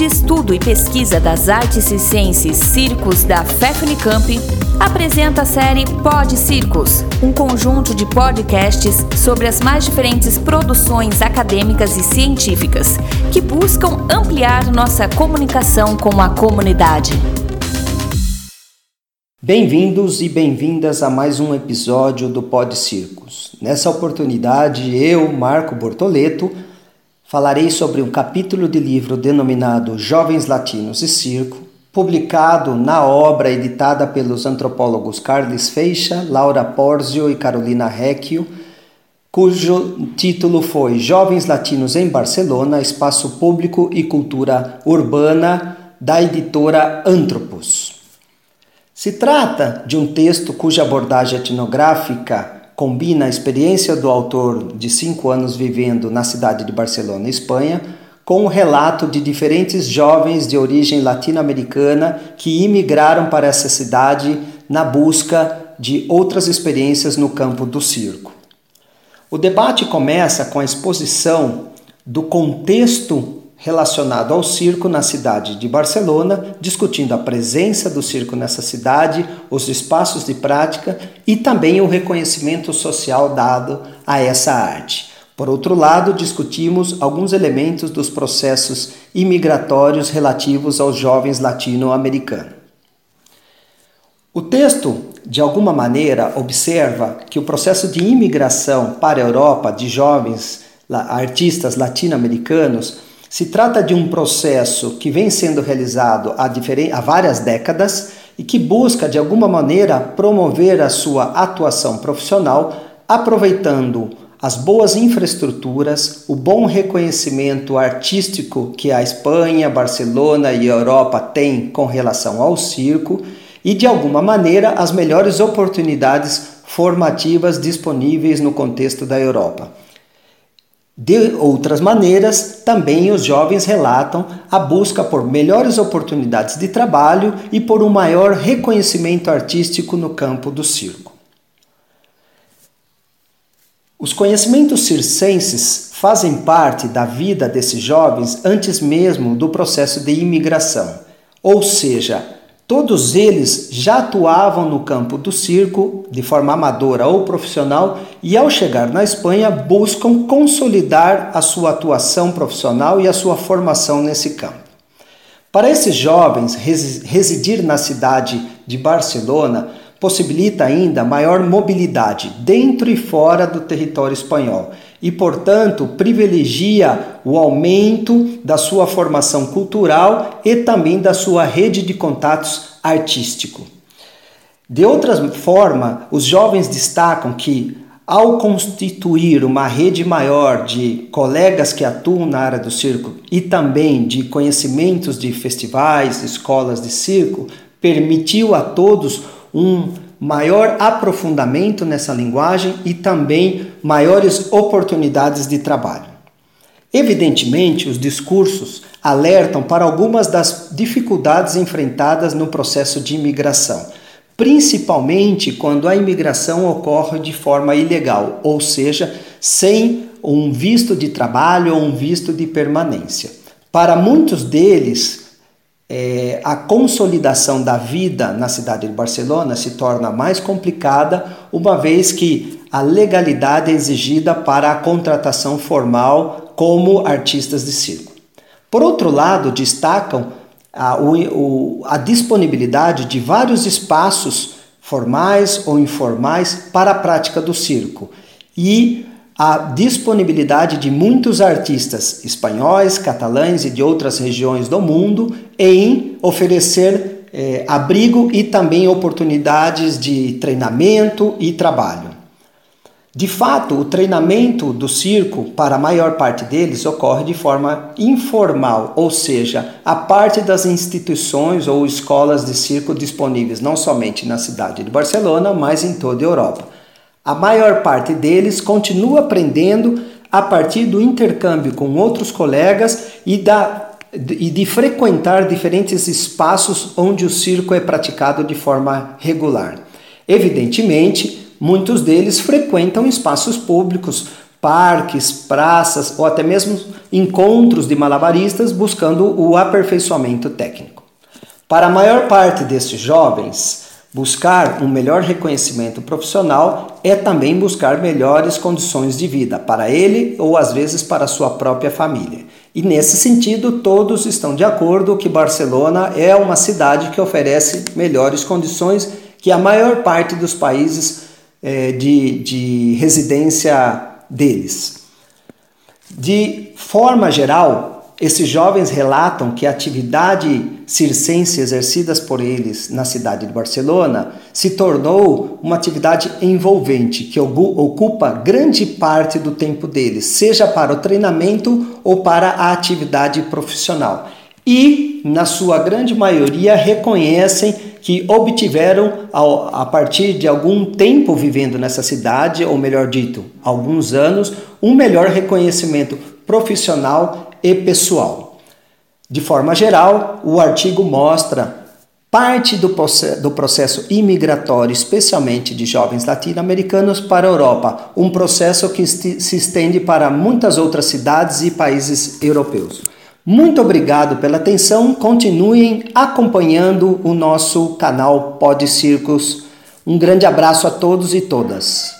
de Estudo e Pesquisa das Artes Circenses Circos da FEFNICAMP, apresenta a série Pod Circos, um conjunto de podcasts sobre as mais diferentes produções acadêmicas e científicas que buscam ampliar nossa comunicação com a comunidade. Bem-vindos e bem-vindas a mais um episódio do Pod Circos. Nessa oportunidade, eu, Marco Bortoleto, falarei sobre um capítulo de livro denominado Jovens Latinos e Circo, publicado na obra editada pelos antropólogos Carles Feixa, Laura Porzio e Carolina Recchio, cujo título foi Jovens Latinos em Barcelona, Espaço Público e Cultura Urbana, da editora Antropos. Se trata de um texto cuja abordagem etnográfica combina a experiência do autor de cinco anos vivendo na cidade de Barcelona, Espanha, com o relato de diferentes jovens de origem latino-americana que imigraram para essa cidade na busca de outras experiências no campo do circo. O debate começa com a exposição do contexto relacionado ao circo na cidade de Barcelona, discutindo a presença do circo nessa cidade, os espaços de prática e também o reconhecimento social dado a essa arte. Por outro lado, discutimos alguns elementos dos processos imigratórios relativos aos jovens latino-americanos. O texto, de alguma maneira, observa que o processo de imigração para a Europa de jovens artistas latino-americanos se trata de um processo que vem sendo realizado há, há várias décadas e que busca, de alguma maneira, promover a sua atuação profissional, aproveitando as boas infraestruturas, o bom reconhecimento artístico que a Espanha, Barcelona e a Europa têm com relação ao circo e, de alguma maneira, as melhores oportunidades formativas disponíveis no contexto da Europa. De outras maneiras, também os jovens relatam a busca por melhores oportunidades de trabalho e por um maior reconhecimento artístico no campo do circo. Os conhecimentos circenses fazem parte da vida desses jovens antes mesmo do processo de imigração, ou seja, Todos eles já atuavam no campo do circo de forma amadora ou profissional e, ao chegar na Espanha, buscam consolidar a sua atuação profissional e a sua formação nesse campo. Para esses jovens, residir na cidade de Barcelona possibilita ainda maior mobilidade dentro e fora do território espanhol e, portanto, privilegia o aumento da sua formação cultural e também da sua rede de contatos artístico. De outra forma, os jovens destacam que, ao constituir uma rede maior de colegas que atuam na área do circo e também de conhecimentos de festivais, escolas de circo, permitiu a todos um maior aprofundamento nessa linguagem e também maiores oportunidades de trabalho. Evidentemente, os discursos alertam para algumas das dificuldades enfrentadas no processo de imigração, principalmente quando a imigração ocorre de forma ilegal, ou seja, sem um visto de trabalho ou um visto de permanência. Para muitos deles, é, a consolidação da vida na cidade de Barcelona se torna mais complicada, uma vez que a legalidade é exigida para a contratação formal como artistas de circo. Por outro lado, destacam a, o, a disponibilidade de vários espaços formais ou informais para a prática do circo e a disponibilidade de muitos artistas espanhóis, catalães e de outras regiões do mundo em oferecer eh, abrigo e também oportunidades de treinamento e trabalho. De fato, o treinamento do circo, para a maior parte deles, ocorre de forma informal, ou seja, a parte das instituições ou escolas de circo disponíveis não somente na cidade de Barcelona, mas em toda a Europa. A maior parte deles continua aprendendo a partir do intercâmbio com outros colegas e, da, e de frequentar diferentes espaços onde o circo é praticado de forma regular. Evidentemente, muitos deles frequentam espaços públicos parques, praças ou até mesmo encontros de malabaristas buscando o aperfeiçoamento técnico. Para a maior parte destes jovens, buscar um melhor reconhecimento profissional é também buscar melhores condições de vida para ele ou às vezes para sua própria família. E nesse sentido, todos estão de acordo que Barcelona é uma cidade que oferece melhores condições que a maior parte dos países é, de, de residência deles. De forma geral, esses jovens relatam que a atividade circense exercida por eles na cidade de Barcelona se tornou uma atividade envolvente que ocupa grande parte do tempo deles, seja para o treinamento ou para a atividade profissional. E, na sua grande maioria, reconhecem que obtiveram, a partir de algum tempo vivendo nessa cidade, ou melhor dito, alguns anos, um melhor reconhecimento profissional e pessoal. De forma geral, o artigo mostra parte do processo, do processo imigratório, especialmente de jovens latino-americanos para a Europa, um processo que se estende para muitas outras cidades e países europeus. Muito obrigado pela atenção. Continuem acompanhando o nosso canal Pod Circos. Um grande abraço a todos e todas.